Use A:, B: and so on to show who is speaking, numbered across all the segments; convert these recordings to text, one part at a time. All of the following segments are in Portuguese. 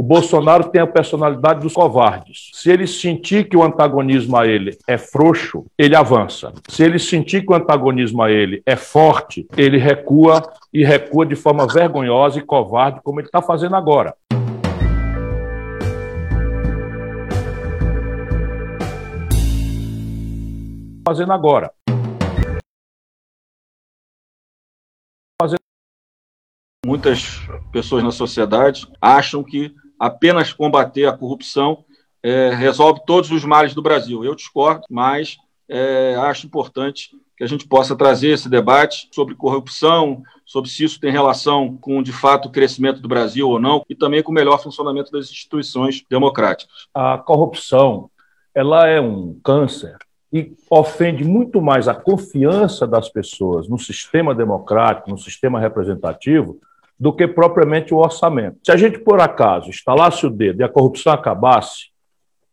A: O Bolsonaro tem a personalidade dos covardes. Se ele sentir que o antagonismo a ele é frouxo, ele avança. Se ele sentir que o antagonismo a ele é forte, ele recua e recua de forma vergonhosa e covarde, como ele está fazendo agora. Fazendo agora.
B: Muitas pessoas na sociedade acham que apenas combater a corrupção é, resolve todos os males do Brasil. Eu discordo, mas é, acho importante que a gente possa trazer esse debate sobre corrupção, sobre se isso tem relação com, de fato, o crescimento do Brasil ou não, e também com o melhor funcionamento das instituições democráticas.
A: A corrupção ela é um câncer e ofende muito mais a confiança das pessoas no sistema democrático, no sistema representativo, do que propriamente o orçamento. Se a gente, por acaso, estalasse o dedo e a corrupção acabasse,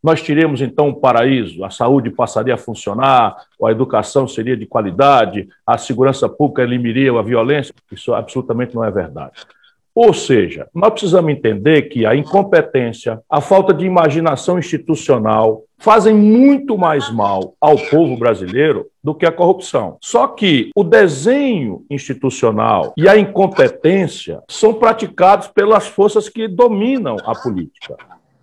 A: nós teríamos então um paraíso, a saúde passaria a funcionar, a educação seria de qualidade, a segurança pública eliminaria a violência. Isso absolutamente não é verdade. Ou seja, nós precisamos entender que a incompetência, a falta de imaginação institucional fazem muito mais mal ao povo brasileiro do que a corrupção. Só que o desenho institucional e a incompetência são praticados pelas forças que dominam a política.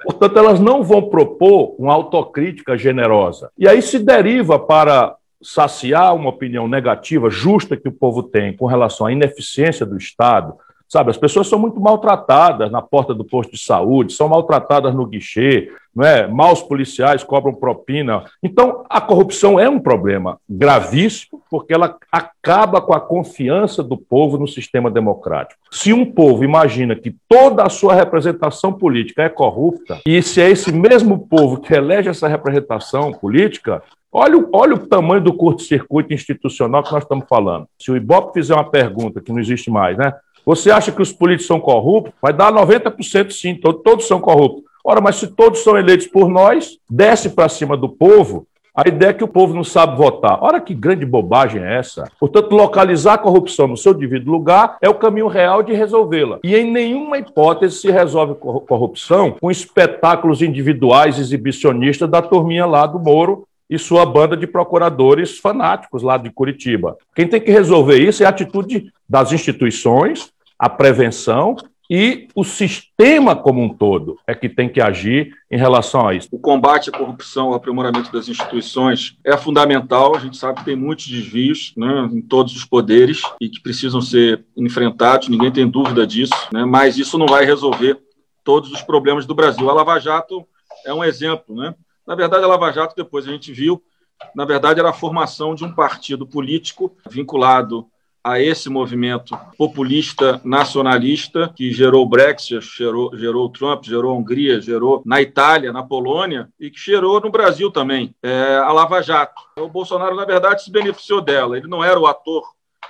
A: Portanto, elas não vão propor uma autocrítica generosa. E aí se deriva para saciar uma opinião negativa, justa que o povo tem com relação à ineficiência do Estado, Sabe, as pessoas são muito maltratadas na porta do posto de saúde, são maltratadas no guichê, não é? Maus policiais cobram propina. Então, a corrupção é um problema gravíssimo, porque ela acaba com a confiança do povo no sistema democrático. Se um povo imagina que toda a sua representação política é corrupta, e se é esse mesmo povo que elege essa representação política, Olha, olha o tamanho do curto-circuito institucional que nós estamos falando. Se o Ibope fizer uma pergunta que não existe mais, né? Você acha que os políticos são corruptos? Vai dar 90% sim, todos, são corruptos. Ora, mas se todos são eleitos por nós, desce para cima do povo, a ideia é que o povo não sabe votar. Ora, que grande bobagem é essa? Portanto, localizar a corrupção no seu devido lugar é o caminho real de resolvê-la. E em nenhuma hipótese se resolve corrupção com espetáculos individuais exibicionistas da turminha lá do Moro e sua banda de procuradores fanáticos lá de Curitiba. Quem tem que resolver isso é a atitude das instituições, a prevenção e o sistema como um todo é que tem que agir em relação a isso.
B: O combate à corrupção, o aprimoramento das instituições é fundamental. A gente sabe que tem muitos desvios né, em todos os poderes e que precisam ser enfrentados, ninguém tem dúvida disso, né, mas isso não vai resolver todos os problemas do Brasil. A Lava Jato é um exemplo. Né? Na verdade, a Lava Jato, depois a gente viu, na verdade, era a formação de um partido político vinculado a esse movimento populista nacionalista que gerou o Brexit, gerou, gerou o Trump, gerou a Hungria, gerou na Itália, na Polônia e que gerou no Brasil também, é, a Lava Jato. O Bolsonaro, na verdade, se beneficiou dela. Ele não era o ator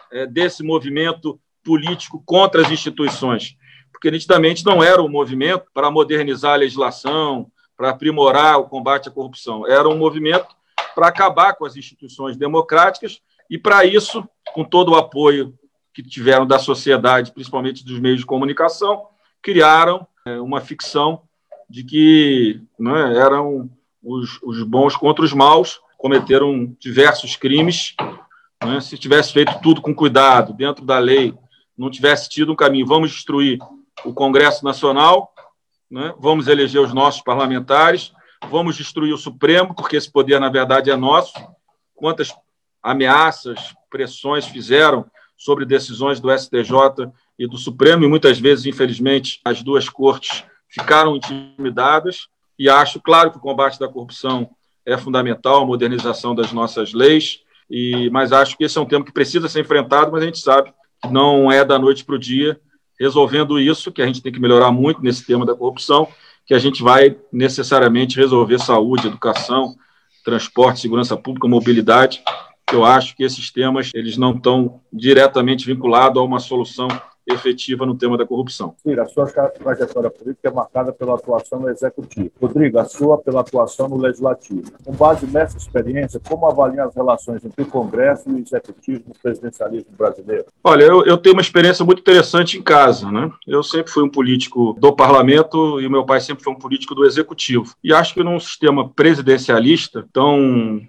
B: é, desse movimento político contra as instituições, porque nitidamente não era um movimento para modernizar a legislação, para aprimorar o combate à corrupção. Era um movimento para acabar com as instituições democráticas e, para isso, com todo o apoio que tiveram da sociedade, principalmente dos meios de comunicação, criaram é, uma ficção de que né, eram os, os, bons contra os maus, cometeram diversos crimes. Né, se tivesse feito tudo com cuidado, dentro da lei, não tivesse tido um caminho, vamos destruir o Congresso Nacional, né, vamos eleger os nossos parlamentares, vamos destruir o Supremo, porque esse poder, na verdade, é nosso. Quantas ameaças, pressões fizeram sobre decisões do STJ e do Supremo, e muitas vezes, infelizmente, as duas cortes ficaram intimidadas. E acho, claro, que o combate da corrupção é fundamental, a modernização das nossas leis, e, mas acho que esse é um tema que precisa ser enfrentado, mas a gente sabe que não é da noite para o dia. Resolvendo isso, que a gente tem que melhorar muito nesse tema da corrupção, que a gente vai necessariamente resolver saúde, educação, transporte, segurança pública, mobilidade, eu acho que esses temas eles não estão diretamente vinculados a uma solução efetiva no tema da corrupção.
A: Ciro, a sua trajetória política é marcada pela atuação no Executivo. Rodrigo, a sua pela atuação no Legislativo. Com base nessa experiência, como avalia as relações entre o Congresso e o Executivo no presidencialismo brasileiro?
B: Olha, eu, eu tenho uma experiência muito interessante em casa. Né? Eu sempre fui um político do parlamento e meu pai sempre foi um político do Executivo. E acho que num sistema presidencialista tão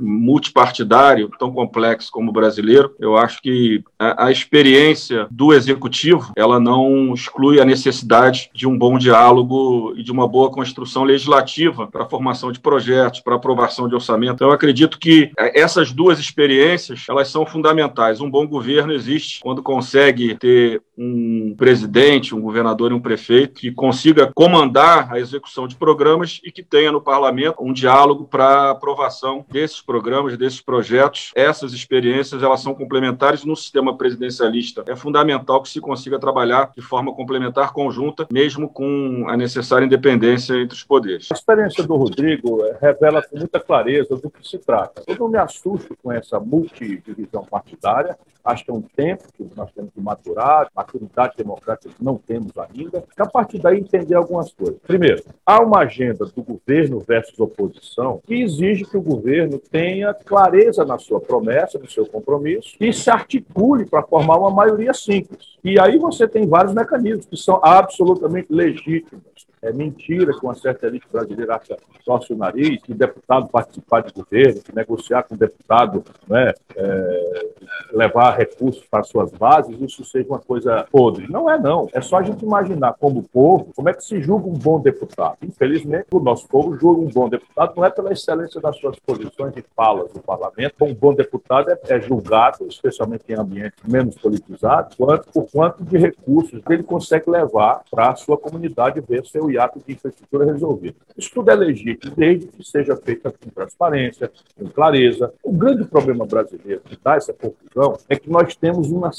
B: multipartidário tão complexo como o brasileiro, eu acho que a, a, experiência do executivo ela não exclui a necessidade de um bom diálogo e de uma boa construção legislativa para a formação de projetos, para aprovação de orçamento. Então, eu acredito que essas duas experiências elas são fundamentais. Um bom governo existe quando consegue ter um presidente, um governador e um prefeito que consiga comandar a execução de programas e que tenha no parlamento um diálogo para aprovação desses desses programas, desses projetos, essas experiências, elas são complementares no sistema presidencialista. É fundamental que se consiga trabalhar de forma complementar, conjunta, mesmo com a necessária independência entre os poderes.
A: A experiência do Rodrigo eh, revela com muita clareza do que se trata. Eu não me assusto com essa multidivisão partidária, acho que é um tempo que nós temos que maturar, maturidade democrática que não temos ainda, e a partir daí entender algumas coisas. Primeiro, há uma agenda do governo versus oposição que exige que o governo tenha clareza na sua promessa, no seu compromisso, e se articule para formar uma maioria simples. E aí você tem vários mecanismos que são absolutamente legítimos. É mentira que uma certa elite brasileira acha torce o nariz, que deputado participar de governo, que negociar com deputado, né, é, levar recursos para suas bases, isso seja uma coisa podre. Não é, não. É só a gente imaginar como povo, como é que se julga um bom deputado. Infelizmente, o nosso povo julga um bom deputado não é pela excelência das suas posições e falas no parlamento. Um bom deputado é, é julgado, especialmente em ambientes menos politizados, quanto, por quanto de recursos ele consegue levar para a sua comunidade ver seu de infraestrutura resolvido. Isso tudo é legítimo, desde que seja feito com transparência, com clareza. O grande problema brasileiro que dá essa confusão é que nós temos uma,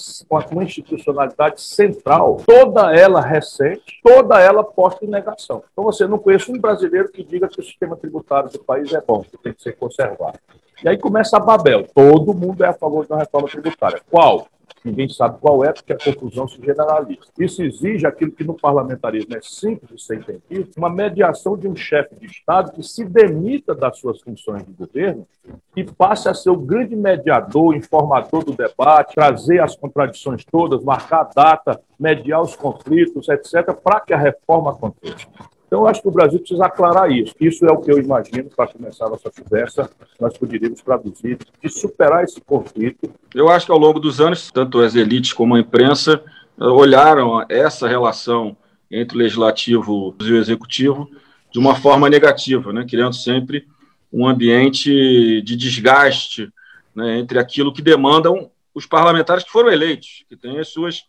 A: uma institucionalidade central, toda ela recente, toda ela posta em negação. Então, você não conhece um brasileiro que diga que o sistema tributário do país é bom, que tem que ser conservado. E aí começa a Babel. Todo mundo é a favor de uma reforma tributária. Qual? Ninguém sabe qual é, porque a confusão se generaliza. Isso exige aquilo que no parlamentarismo é simples de ser entendido, uma mediação de um chefe de Estado que se demita das suas funções de governo e passe a ser o grande mediador, informador do debate, trazer as contradições todas, marcar a data, mediar os conflitos, etc., para que a reforma aconteça. Então, eu acho que o Brasil precisa aclarar isso. Isso é o que eu imagino, para começar a nossa conversa, nós poderíamos traduzir e superar esse conflito.
B: Eu acho que ao longo dos anos, tanto as elites como a imprensa eh, olharam essa relação entre o legislativo e o executivo de uma forma negativa, né? criando sempre um ambiente de desgaste né? entre aquilo que demandam os parlamentares que foram eleitos, que têm as suas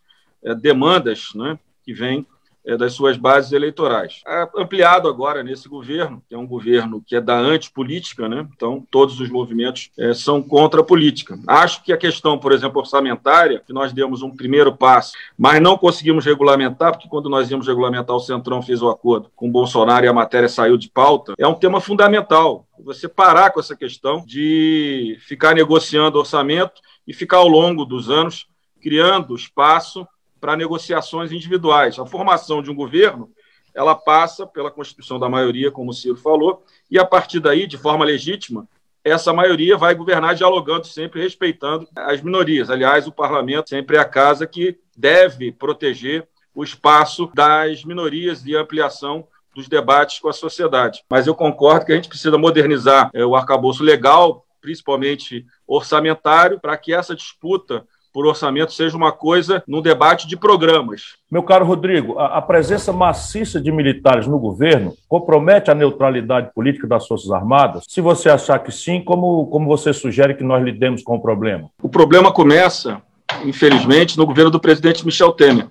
B: é, demandas né? que vêm das suas bases eleitorais. É ampliado agora nesse governo, que é um governo que é da antipolítica, né? então todos os movimentos é, são contra a política. Acho que a questão, por exemplo, orçamentária, que nós demos um primeiro passo, mas não conseguimos regulamentar, porque quando nós íamos regulamentar, o Centrão fez o acordo com o Bolsonaro e a matéria saiu de pauta, é um tema fundamental. Você parar com essa questão de ficar negociando orçamento e ficar ao longo dos anos criando espaço para negociações individuais. A formação de um governo ela passa pela constituição da maioria, como o Ciro falou, e a partir daí, de forma legítima, essa maioria vai governar dialogando sempre, respeitando as minorias. Aliás, o parlamento sempre é a casa que deve proteger o espaço das minorias e ampliação dos debates com a sociedade. Mas eu concordo que a gente precisa modernizar é, o arcabouço legal, principalmente orçamentário, para que essa disputa por orçamento seja uma coisa no debate de programas.
A: Meu caro Rodrigo, a, a, presença maciça de militares no governo compromete a neutralidade política das Forças Armadas? Se você achar que sim, como, como você sugere que nós lidemos com o problema?
B: O problema começa, infelizmente, no governo do presidente Michel Temer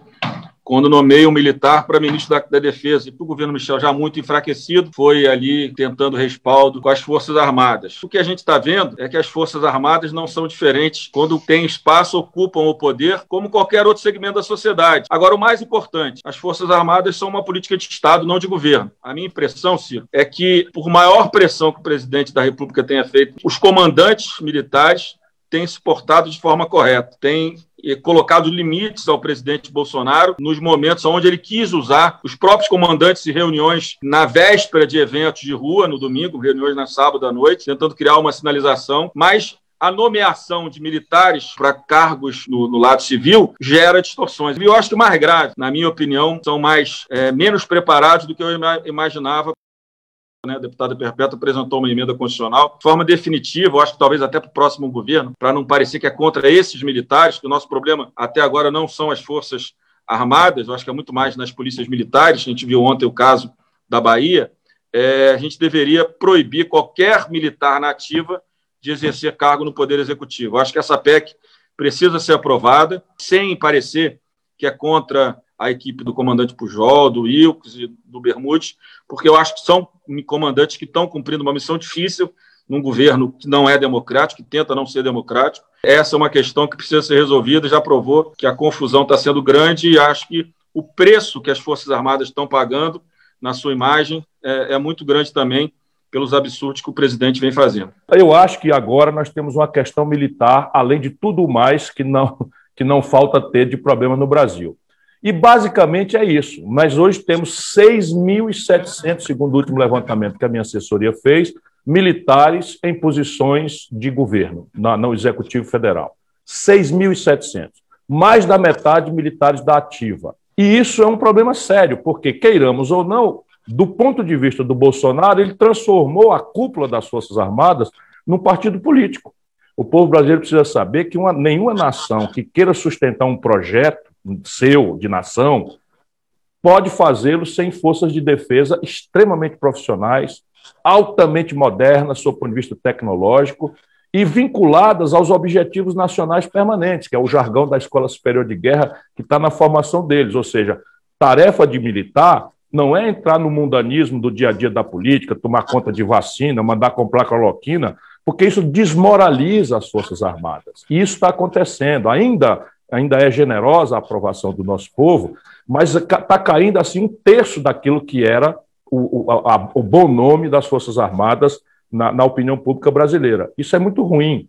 B: quando nomeia um militar para ministro da, da Defesa. E para o governo Michel, já muito enfraquecido, foi ali tentando respaldo com as Forças Armadas. O que a gente está vendo é que as Forças Armadas não são diferentes. Quando tem espaço, ocupam o poder, como qualquer outro segmento da sociedade. Agora, o mais importante, as Forças Armadas são uma política de Estado, não de governo. A minha impressão, Ciro, é que, por maior pressão que o presidente da República tenha feito, os comandantes militares tem se portado de forma correta, tem colocado limites ao presidente Bolsonaro nos momentos onde ele quis usar os próprios comandantes e reuniões na véspera de eventos de rua, no domingo, reuniões na sábado à noite, tentando criar uma sinalização, mas a nomeação de militares para cargos no, no, lado civil gera distorções. E eu acho que o mais grave, na minha opinião, são mais é, menos preparados do que eu imaginava né, a deputada Perpétua apresentou uma emenda constitucional de forma definitiva, eu acho que talvez até para o próximo governo, para não parecer que é contra esses militares, que o nosso problema até agora não são as forças armadas, eu acho que é muito mais nas polícias militares, a gente viu ontem o caso da Bahia, é, a gente deveria proibir qualquer militar nativa de exercer cargo no Poder Executivo. Eu acho que essa PEC precisa ser aprovada, sem parecer que é contra a equipe do comandante Pujol, do Wilkes e do Bermudes, porque eu acho que são comandantes que estão cumprindo uma missão difícil num governo que não é democrático, que tenta não ser democrático. Essa é uma questão que precisa ser resolvida. Já provou que a confusão está sendo grande e acho que o preço que as Forças Armadas estão pagando na sua imagem é, é muito grande também pelos absurdos que o presidente vem fazendo.
A: Eu acho que agora nós temos uma questão militar, além de tudo mais que não, que não falta ter de problema no Brasil. E basicamente é isso. Mas hoje temos 6.700, segundo o último levantamento que a minha assessoria fez, militares em posições de governo no Executivo Federal. 6.700. Mais da metade militares da ativa. E isso é um problema sério, porque, queiramos ou não, do ponto de vista do Bolsonaro, ele transformou a cúpula das Forças Armadas num partido político. O povo brasileiro precisa saber que uma, nenhuma nação que queira sustentar um projeto seu, de nação, pode fazê-lo sem forças de defesa extremamente profissionais, altamente modernas, sob o ponto de vista tecnológico, e vinculadas aos objetivos nacionais permanentes, que é o jargão da Escola Superior de Guerra, que está na formação deles. Ou seja, tarefa de militar não é entrar no mundanismo do dia a dia da política, tomar conta de vacina, mandar comprar cloroquina, porque isso desmoraliza as Forças Armadas. E isso está acontecendo. Ainda ainda é generosa a aprovação do nosso povo, mas está caindo assim um terço daquilo que era o, o, a, o bom nome das Forças Armadas na, na, opinião pública brasileira. Isso é muito ruim.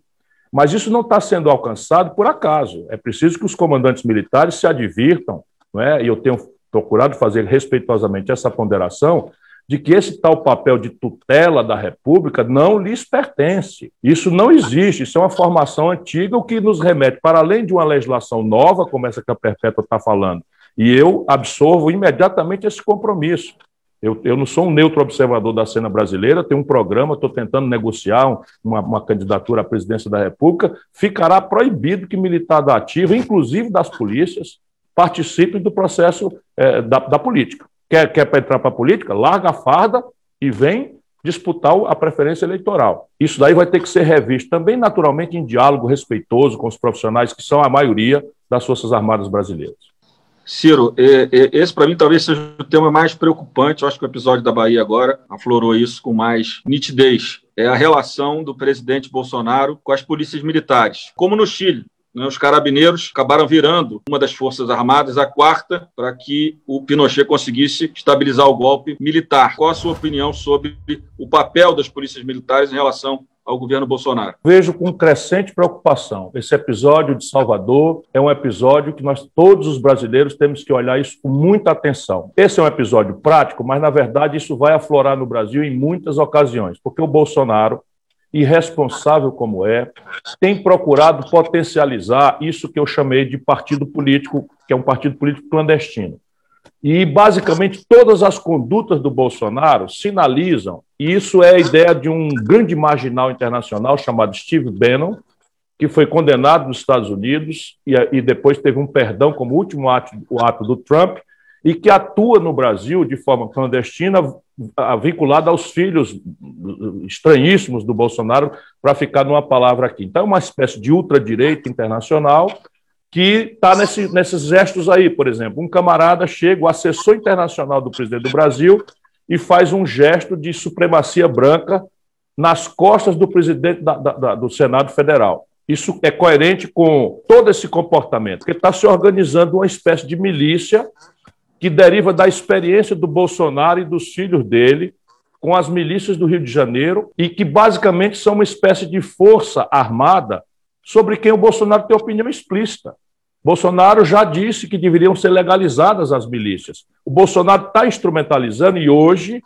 A: Mas isso não está sendo alcançado por acaso. É preciso que os comandantes militares se advirtam, não é? e eu tenho procurado fazer respeitosamente essa ponderação, de que esse tal papel de tutela da República não lhes pertence. Isso não existe, isso é uma formação antiga, o que nos remete, para além de uma legislação nova, como essa que a Perpétua está falando, e eu absorvo imediatamente esse compromisso. Eu, eu, não sou um neutro observador da cena brasileira, tenho um programa, estou tentando negociar uma, uma, candidatura à presidência da República. Ficará proibido que militar da ativa, inclusive das polícias, participem do processo é, da, da política. Quer, quer entrar para a política? Larga a farda e vem disputar a preferência eleitoral. Isso daí vai ter que ser revisto também, naturalmente, em diálogo respeitoso com os profissionais que são a maioria das Forças Armadas brasileiras.
B: Ciro, esse para mim talvez seja o tema mais preocupante. Eu acho que o episódio da Bahia agora aflorou isso com mais nitidez. É a relação do presidente Bolsonaro com as polícias militares. Como no Chile, né, os carabineiros acabaram virando uma das forças armadas, a quarta, para que o Pinochet conseguisse estabilizar o golpe militar. Qual a sua opinião sobre o papel das polícias militares em relação ao governo Bolsonaro?
A: Vejo com crescente preocupação. Esse episódio de Salvador é um episódio que nós, todos os brasileiros, temos que olhar isso com muita atenção. Esse é um episódio prático, mas, na verdade, isso vai aflorar no Brasil em muitas ocasiões, porque o Bolsonaro irresponsável como é, tem procurado potencializar isso que eu chamei de partido político, que é um partido político clandestino. E, basicamente, todas as condutas do Bolsonaro sinalizam, e isso é a ideia de um grande marginal internacional chamado Steve Bannon, que foi condenado nos Estados Unidos e, e depois teve um perdão como último ato, o ato do Trump, e que atua no Brasil de forma clandestina, vinculada aos filhos estranhíssimos do Bolsonaro, para ficar numa palavra aqui. Então, é uma espécie de ultradireita internacional que está nesse, nesses gestos aí, por exemplo. Um camarada chega, o assessor internacional do presidente do Brasil, e faz um gesto de supremacia branca nas costas do presidente da, da, do Senado Federal. Isso é coerente com todo esse comportamento, que está se organizando uma espécie de milícia que deriva da experiência do Bolsonaro e dos filhos dele com as milícias do Rio de Janeiro e que basicamente são uma espécie de força armada sobre quem o Bolsonaro tem opinião explícita. Bolsonaro já disse que deveriam ser legalizadas as milícias. O Bolsonaro está instrumentalizando e hoje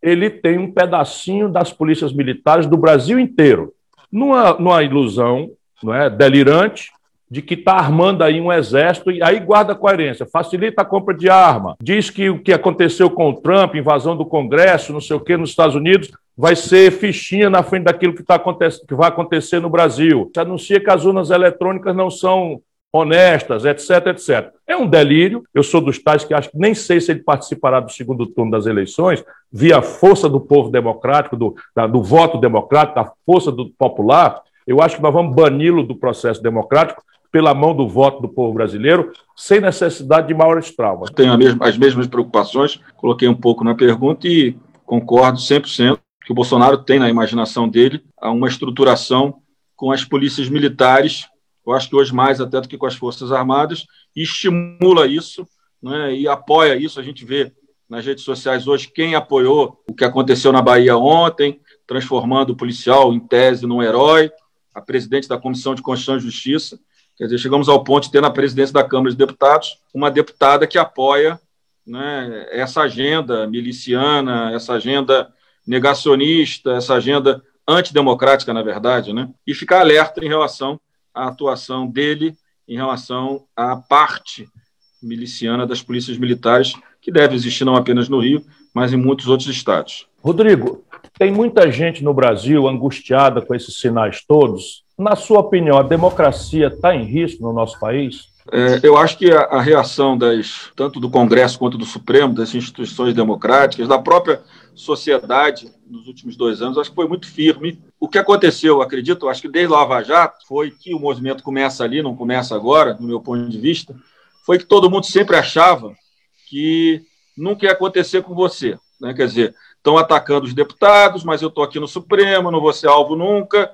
A: ele tem um pedacinho das polícias militares do Brasil inteiro, numa, numa ilusão não é, delirante de que está armando aí um exército e aí guarda coerência, facilita a compra de arma, diz que o que aconteceu com o Trump, invasão do Congresso, não sei o que, nos Estados Unidos, vai ser fichinha na frente daquilo que, tá, que vai acontecer no Brasil. Se anuncia que as urnas eletrônicas não são honestas, etc, etc. É um delírio. Eu sou dos tais que acho que nem sei se ele participará do segundo turno das eleições, via força do povo democrático, do, da, do voto democrático, da força do popular. Eu acho que nós vamos bani-lo do processo democrático pela mão do voto do povo brasileiro, sem necessidade de maiores traumas.
B: Tenho mesma, as mesmas preocupações, coloquei um pouco na pergunta e concordo 100% que o Bolsonaro tem na imaginação dele uma estruturação com as polícias militares eu acho que hoje mais até do que com as Forças Armadas, e estimula isso né, e apoia isso. A gente vê nas redes sociais hoje quem apoiou o que aconteceu na Bahia ontem, transformando o policial em tese num herói, a presidente da Comissão de Constituição e Justiça. Quer dizer, chegamos ao ponto de ter na presidência da Câmara de Deputados uma deputada que apoia né, essa agenda miliciana, essa agenda negacionista, essa agenda antidemocrática, na verdade, né? e ficar alerta em relação a atuação dele em relação à parte miliciana das polícias militares, que deve existir não apenas no Rio, mas em muitos outros estados.
A: Rodrigo, tem muita gente no Brasil angustiada com esses sinais todos. Na sua opinião, a democracia está em risco no nosso país?
B: É, eu acho que a, a, reação das, tanto do Congresso quanto do Supremo, das instituições democráticas, da própria sociedade nos últimos dois anos, acho que foi muito firme. O que aconteceu, acredito, acho que desde Lava Jato, foi que o movimento começa ali, não começa agora, no meu ponto de vista, foi que todo mundo sempre achava que nunca ia acontecer com você. Né? Quer dizer, estão atacando os deputados, mas eu estou aqui no Supremo, não vou ser alvo nunca.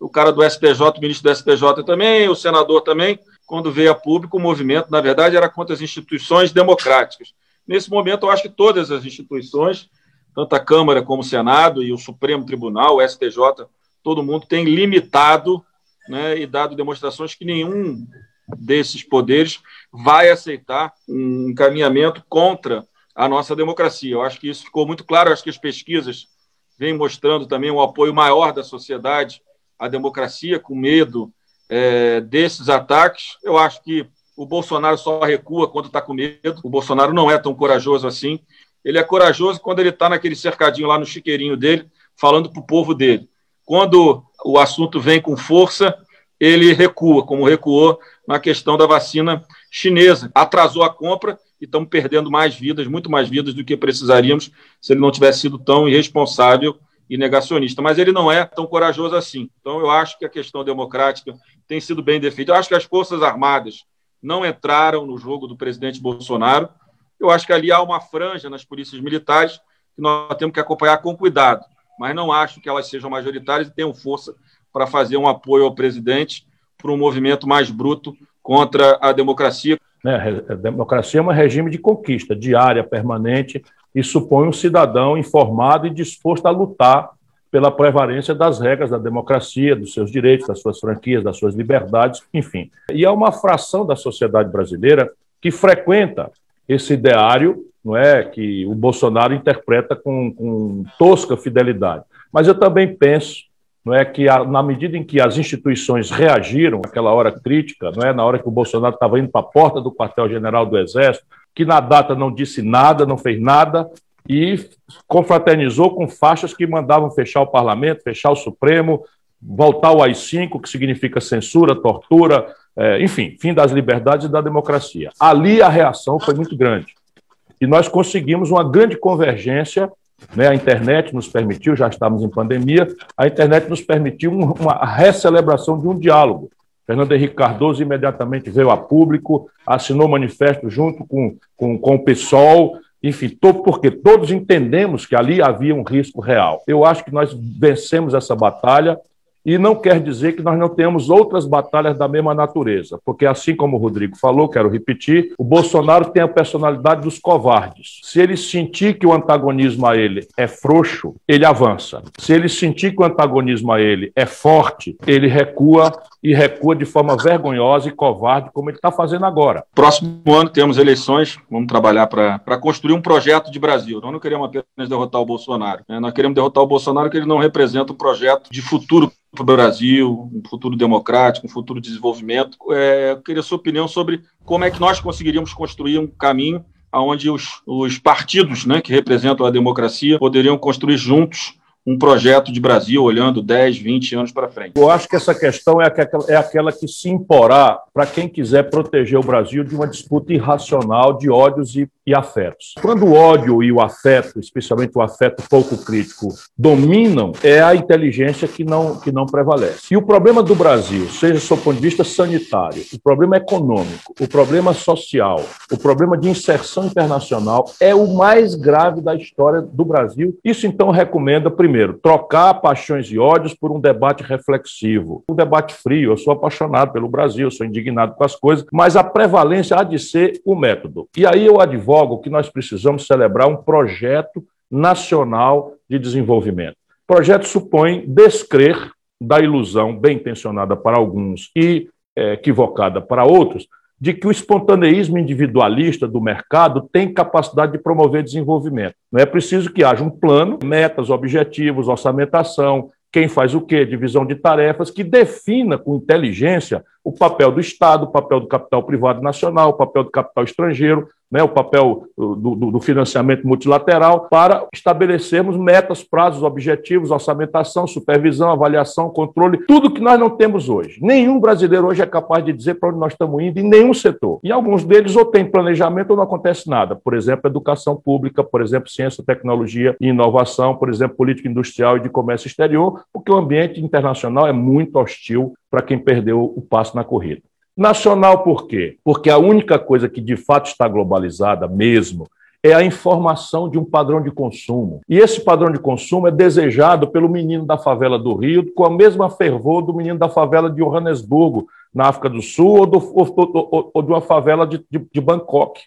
B: O cara do STJ, o ministro do STJ também, o senador também. Quando veio a público, o movimento, na verdade, era contra as instituições democráticas. Nesse momento, eu acho que todas as instituições tanto a Câmara como o Senado e o Supremo Tribunal, o STJ, todo mundo tem limitado né, e dado demonstrações que nenhum desses poderes vai aceitar um encaminhamento contra a nossa democracia. Eu acho que isso ficou muito claro, eu acho que as pesquisas vêm mostrando também um apoio maior da sociedade à democracia, com medo é, desses ataques. Eu acho que o Bolsonaro só recua quando está com medo. O Bolsonaro não é tão corajoso assim ele é corajoso quando ele está naquele cercadinho lá no chiqueirinho dele, falando para o povo dele. Quando o assunto vem com força, ele recua, como recuou na questão da vacina chinesa. Atrasou a compra e estamos perdendo mais vidas, muito mais vidas do que precisaríamos se ele não tivesse sido tão irresponsável e negacionista. Mas ele não é tão corajoso assim. Então, eu acho que a questão democrática tem sido bem defendida. Eu acho que as Forças Armadas não entraram no jogo do presidente Bolsonaro eu acho que ali há uma franja nas polícias militares que nós temos que acompanhar com cuidado, mas não acho que elas sejam majoritárias e tenham força para fazer um apoio ao presidente para um movimento mais bruto contra a democracia.
A: É, a democracia é um regime de conquista diária, permanente, e supõe um cidadão informado e disposto a lutar pela prevalência das regras da democracia, dos seus direitos, das suas franquias, das suas liberdades, enfim. E é uma fração da sociedade brasileira que frequenta esse ideário não é que o Bolsonaro interpreta com, com tosca fidelidade. Mas eu também penso não é que a, na medida em que as instituições reagiram àquela hora crítica, não é na hora que o Bolsonaro estava indo para a porta do quartel-general do Exército, que na data não disse nada, não fez nada e confraternizou com faixas que mandavam fechar o parlamento, fechar o Supremo, voltar ao AI-5, que significa censura, tortura, é, enfim, fim das liberdades e da democracia. Ali a reação foi muito grande. E nós conseguimos uma grande convergência. Né, a internet nos permitiu, já estávamos em pandemia, a internet nos permitiu uma recelebração de um diálogo. Fernando Henrique Cardoso imediatamente veio a público, assinou manifesto junto com, com, com o PSOL, enfim, todo, porque todos entendemos que ali havia um risco real. Eu acho que nós vencemos essa batalha e não quer dizer que nós não tenhamos outras batalhas da mesma natureza, porque assim como o Rodrigo falou, quero repetir, o Bolsonaro tem a personalidade dos covardes. Se ele sentir que o antagonismo a ele é frouxo, ele avança. Se ele sentir que o antagonismo a ele é forte, ele recua e recua de forma vergonhosa e covarde, como ele está fazendo agora.
B: Próximo ano temos eleições, vamos trabalhar para construir um projeto de Brasil. Nós não queremos apenas derrotar o Bolsonaro, né? nós queremos derrotar o Bolsonaro porque ele não representa um projeto de futuro para o Brasil, um futuro democrático, um futuro de desenvolvimento. É, eu queria sua opinião sobre como é que nós conseguiríamos construir um caminho onde os, os partidos né, que representam a democracia poderiam construir juntos um projeto de Brasil olhando 10, 20 anos para frente.
A: Eu acho que essa questão é aquela, é aquela que se imporá para quem quiser proteger o Brasil de uma disputa irracional de ódios e, e afetos. Quando o ódio e o afeto, especialmente o afeto pouco crítico, dominam, é a inteligência que não, que não prevalece. E o problema do Brasil, seja do ponto de vista sanitário, o problema econômico, o problema social, o problema de inserção internacional, é o mais grave da história do Brasil. Isso, então, recomenda, primeiro, primeiro, trocar paixões e ódios por um debate reflexivo, um debate frio. Eu sou apaixonado pelo Brasil, sou indignado com as coisas, mas a prevalência há de ser o método. E aí eu advogo que nós precisamos celebrar um projeto nacional de desenvolvimento. O projeto supõe descrer da ilusão bem intencionada para alguns e é, equivocada para outros, de que o espontaneísmo individualista do mercado tem capacidade de promover desenvolvimento. Não é preciso que haja um plano, metas, objetivos, orçamentação, quem faz o quê, divisão de tarefas, que defina com inteligência o papel do Estado, o papel do capital privado nacional, o papel do capital estrangeiro, né, o papel do, do, do, financiamento multilateral, para estabelecermos metas, prazos, objetivos, orçamentação, supervisão, avaliação, controle, tudo que nós não temos hoje. Nenhum brasileiro hoje é capaz de dizer para onde nós estamos indo em nenhum setor. E alguns deles ou tem planejamento ou não acontece nada. Por exemplo, educação pública, por exemplo, ciência, tecnologia e inovação, por exemplo, política industrial e de comércio exterior, porque o ambiente internacional é muito hostil para quem perdeu o passo na corrida. Nacional por quê? Porque a única coisa que de fato está globalizada mesmo é a informação de um padrão de consumo. E esse padrão de consumo é desejado pelo menino da favela do Rio com a mesma fervor do menino da favela de Johannesburgo, na África do Sul, ou, do, ou, ou, ou de uma favela de, de, de Bangkok.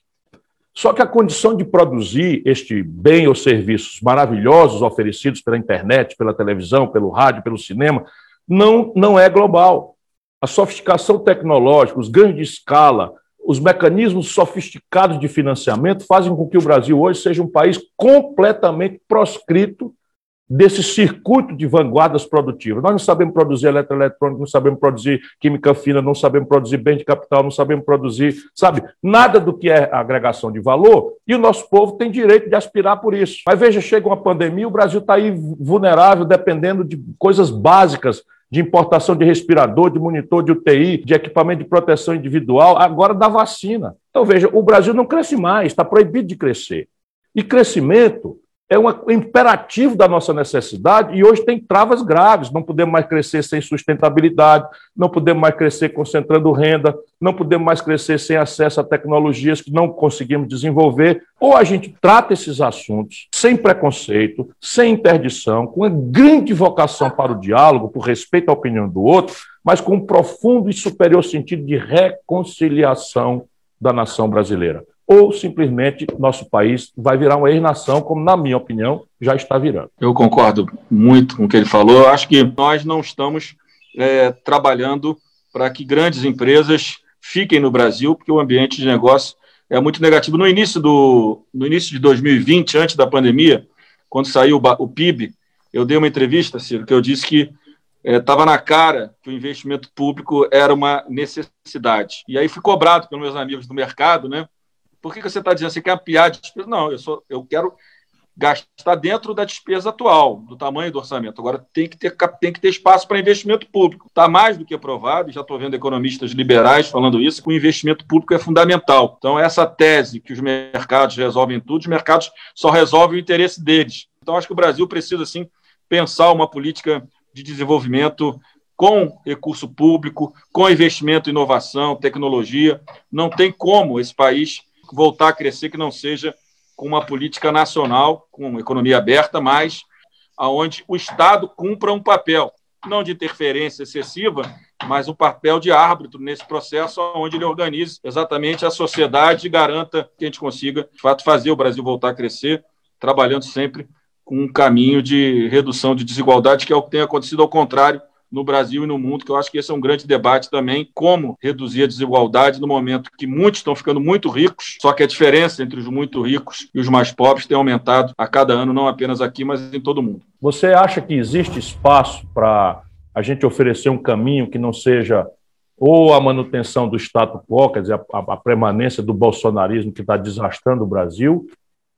A: Só que a condição de produzir este bem ou serviços maravilhosos oferecidos pela internet, pela televisão, pelo rádio, pelo cinema, não, não é global. A sofisticação tecnológica, os ganhos de escala, os mecanismos sofisticados de financiamento fazem com que o Brasil hoje seja um país completamente proscrito desse circuito de vanguardas produtivas. Nós não sabemos produzir eletroeletrônico, não sabemos produzir química fina, não sabemos produzir bem de capital, não sabemos produzir, sabe, nada do que é agregação de valor, e o nosso povo tem direito de aspirar por isso. Mas veja, chega uma pandemia, o Brasil está aí vulnerável, dependendo de coisas básicas de importação de respirador, de monitor de UTI, de equipamento de proteção individual, agora da vacina. Então, veja, o Brasil não cresce mais, está proibido de crescer. E crescimento é um imperativo da nossa necessidade e hoje tem travas graves. Não podemos mais crescer sem sustentabilidade, não podemos mais crescer concentrando renda, não podemos mais crescer sem acesso a tecnologias que não conseguimos desenvolver. Ou a gente trata esses assuntos sem preconceito, sem interdição, com uma grande vocação para o diálogo, por respeito à opinião do outro, mas com um profundo e superior sentido de reconciliação da nação brasileira ou simplesmente nosso país vai virar uma ex-nação, como, na minha opinião, já está virando.
B: Eu concordo muito com o que ele falou. Eu acho que nós não estamos é, trabalhando para que grandes empresas fiquem no Brasil, porque o ambiente de negócio é muito negativo. No início, do, no início de 2020, antes da pandemia, quando saiu o, o PIB, eu dei uma entrevista, Ciro, que eu disse que estava é, na cara que o investimento público era uma necessidade. E aí fui cobrado pelos meus amigos do mercado, né? Por que, que você está dizendo? Você quer ampliar a despesa? Não, eu, sou, eu quero gastar dentro da despesa atual, do tamanho do orçamento. Agora tem que ter, tem que ter espaço para investimento público. Está mais do que provado, já estou vendo economistas liberais falando isso, que o investimento público é fundamental. Então, essa tese que os mercados resolvem tudo, os mercados só resolvem o interesse deles. Então, acho que o Brasil precisa, sim, pensar uma política de desenvolvimento com recurso público, com investimento em inovação, tecnologia. Não tem como esse país voltar a crescer que não seja com uma política nacional, com uma economia aberta, mas aonde o Estado cumpra um papel, não de interferência excessiva, mas um papel de árbitro nesse processo, onde ele organize exatamente a sociedade e garanta que a gente consiga, de fato, fazer o Brasil voltar a crescer, trabalhando sempre com um caminho de redução de desigualdade, que é o que tem acontecido ao contrário no Brasil e no mundo, que eu acho que esse é um grande debate também, como reduzir a desigualdade no momento que muitos estão ficando muito ricos, só que a diferença entre os muito ricos e os mais pobres tem aumentado a cada ano, não apenas aqui, mas em todo o mundo.
A: Você acha que existe espaço para a gente oferecer um caminho que não seja ou a manutenção do status quo, quer dizer, a, a permanência do bolsonarismo que está desastrando o Brasil,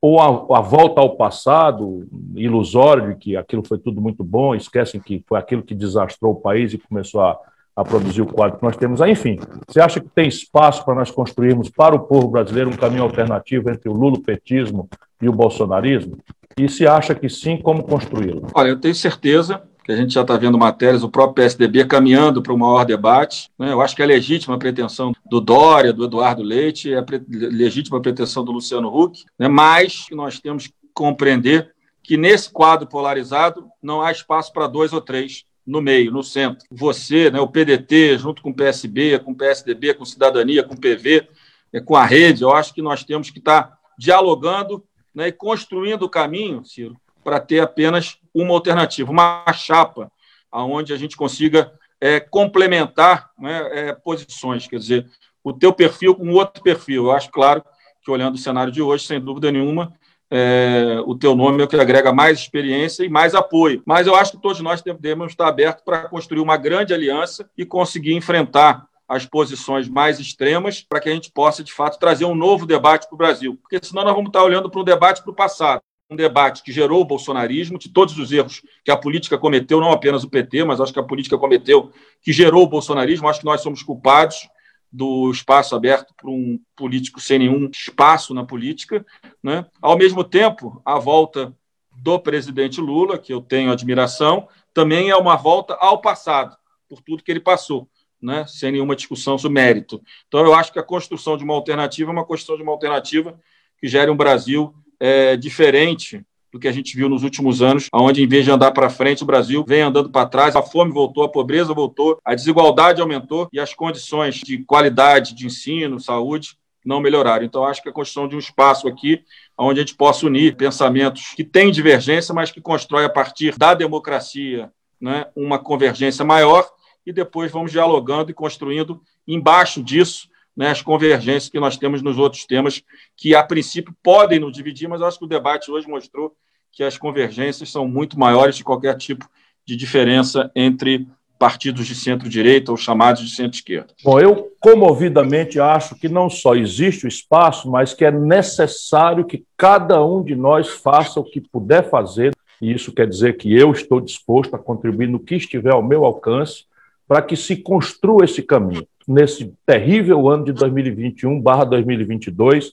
A: ou a, a, volta ao passado, ilusório, de que aquilo foi tudo muito bom, esquecem que foi aquilo que desastrou o país e começou a, a produzir o quadro que nós temos. Enfim, você acha que tem espaço para nós construirmos para o povo brasileiro um caminho alternativo entre o lulopetismo e o bolsonarismo? E se acha que sim, como construí-lo?
B: Olha, eu tenho certeza que a gente já está vendo matérias, o próprio PSDB caminhando para um maior debate. Né? Eu acho que é legítima a pretensão do Dória, do Eduardo Leite, é legítima a pretensão do Luciano Huck, né? mas nós temos que compreender que nesse quadro polarizado não há espaço para dois ou três no meio, no centro. Você, né, o PDT, junto com o PSB, com o PSDB, com Cidadania, com o PV, é, com a rede, eu acho que nós temos que estar tá dialogando né, e construindo o caminho, Ciro, para ter apenas uma alternativa, uma chapa, aonde a gente consiga é, complementar né, é, posições, quer dizer, o teu perfil com outro perfil. Eu acho, claro, que olhando o cenário de hoje, sem dúvida nenhuma, é, o teu nome é o que agrega mais experiência e mais apoio. Mas eu acho que todos nós devemos estar abertos para construir uma grande aliança e conseguir enfrentar as posições mais extremas para que a gente possa, de fato, trazer um novo debate para o Brasil. Porque senão nós vamos estar olhando para um debate para o passado um debate que gerou o bolsonarismo, de todos os erros que a política cometeu, não apenas o PT, mas acho que a política cometeu, que gerou o bolsonarismo. Acho que nós somos culpados do espaço aberto para um político sem nenhum espaço na política. Né? Ao mesmo tempo, a volta do presidente Lula, que eu tenho admiração, também é uma volta ao passado, por tudo que ele passou. Né, sem nenhuma discussão sobre mérito. Então, eu acho que a construção de uma alternativa é uma construção de uma alternativa que gere um Brasil é, diferente do que a gente viu nos últimos anos, onde em vez de andar para frente, o Brasil vem andando para trás, a fome voltou, a pobreza voltou, a desigualdade aumentou e as condições de qualidade de ensino, saúde, não melhoraram. Então, acho que a construção de um espaço aqui onde a gente possa unir pensamentos que têm divergência, mas que constrói a partir da democracia né, uma convergência maior e depois vamos dialogando e construindo embaixo disso né, as convergências que nós temos nos outros temas, que a princípio podem nos dividir, mas acho que o debate hoje mostrou que as convergências são muito maiores de qualquer tipo de diferença entre partidos de centro-direita ou chamados de centro-esquerda.
A: Bom, eu comovidamente acho que não só existe o espaço, mas que é necessário que cada um de nós faça o que puder fazer, e isso quer dizer que eu estou disposto a contribuir no que estiver ao meu alcance para que se construa esse caminho nesse terrível ano de 2021/2022,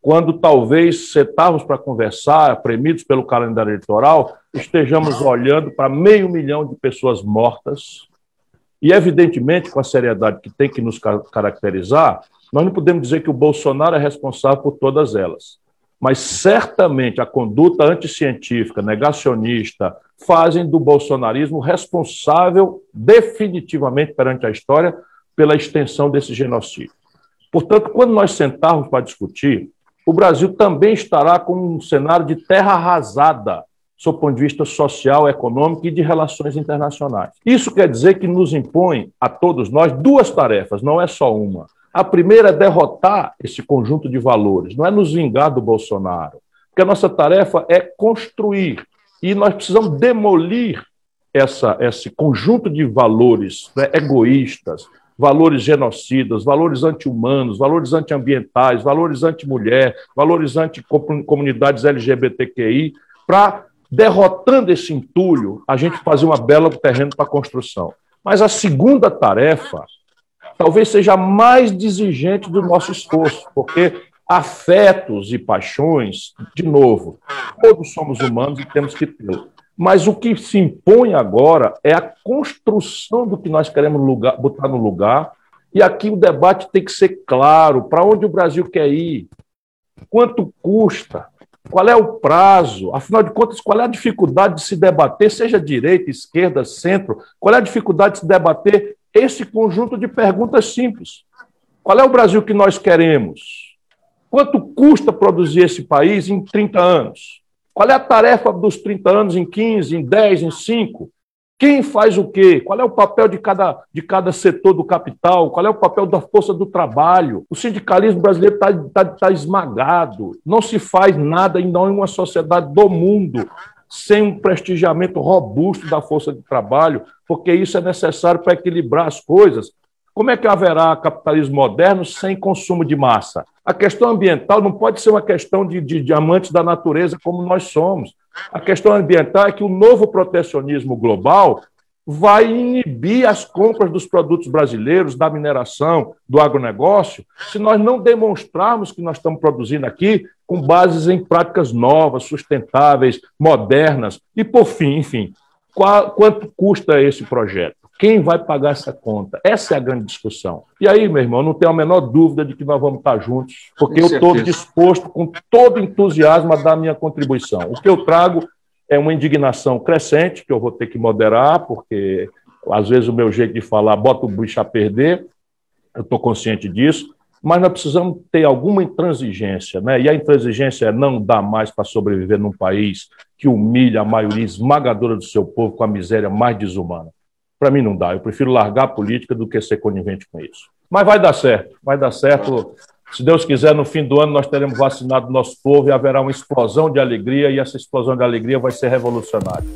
A: quando talvez sentávamos para conversar, premidos pelo calendário eleitoral, estejamos olhando para meio milhão de pessoas mortas. E, evidentemente, com a seriedade que tem que nos caracterizar, nós não podemos dizer que o Bolsonaro é responsável por todas elas. Mas certamente a conduta anticientífica, negacionista, fazem do bolsonarismo responsável definitivamente perante a história pela extensão desse genocídio. Portanto, quando nós sentarmos para discutir, o Brasil também estará com um cenário de terra arrasada, sob ponto de vista social, econômico e de relações internacionais. Isso quer dizer que nos impõe a todos nós duas tarefas, não é só uma. A primeira é derrotar esse conjunto de valores, não é nos vingar do Bolsonaro, porque a nossa tarefa é construir e nós precisamos demolir essa, esse conjunto de valores né, egoístas, valores genocidas, valores anti-humanos, valores antiambientais, valores anti-mulher, valores anti-comunidades LGBTQI, para, derrotando esse entulho, a gente fazer uma bela terreno para a construção. Mas a segunda tarefa talvez seja mais exigente do nosso esforço, porque afetos e paixões, de novo, todos somos humanos e temos que tê-lo. Mas o que se impõe agora é a construção do que nós queremos lugar, botar no lugar. E aqui o debate tem que ser claro: para onde o Brasil quer ir? Quanto custa? Qual é o prazo? Afinal de contas, qual é a dificuldade de se debater, seja direita, esquerda, centro? Qual é a dificuldade de se debater esse conjunto de perguntas simples? Qual é o Brasil que nós queremos? Quanto custa produzir esse país em 30 anos? Qual é a tarefa dos 30 anos em 15, em 10, em 5? Quem faz o quê? Qual é o papel de cada, de cada setor do capital? Qual é o papel da força do trabalho? O sindicalismo brasileiro está tá, tá esmagado. Não se faz nada em nenhuma sociedade do mundo sem um prestigiamento robusto da força de trabalho, porque isso é necessário para equilibrar as coisas. Como é que haverá capitalismo moderno sem consumo de massa? A questão ambiental não pode ser uma questão de, de, de amantes da natureza como nós somos. A questão ambiental é que o novo protecionismo global vai inibir as compras dos produtos brasileiros, da mineração, do agronegócio, se nós não demonstrarmos que nós estamos produzindo aqui com bases em práticas novas, sustentáveis, modernas. E, por fim, enfim, qual, quanto custa esse projeto? Quem vai pagar essa conta? Essa é a grande discussão. E aí, meu irmão, não tenho a menor dúvida de que nós vamos estar juntos, porque eu estou disposto, com todo entusiasmo, a dar a minha contribuição. O que eu trago é uma indignação crescente, que eu vou ter que moderar, porque às vezes o meu jeito de falar bota o bicho a perder, eu estou consciente disso, mas nós precisamos ter alguma intransigência, né? E a intransigência é não dar mais para sobreviver num país que humilha a maioria esmagadora do seu povo com a miséria mais desumana. Para mim não dá. Eu prefiro largar a política do que ser conivente com isso. Mas vai dar certo, vai dar certo. Se Deus quiser, no fim do ano nós teremos vacinado nosso povo e haverá uma explosão de alegria, e essa explosão de alegria vai ser revolucionária.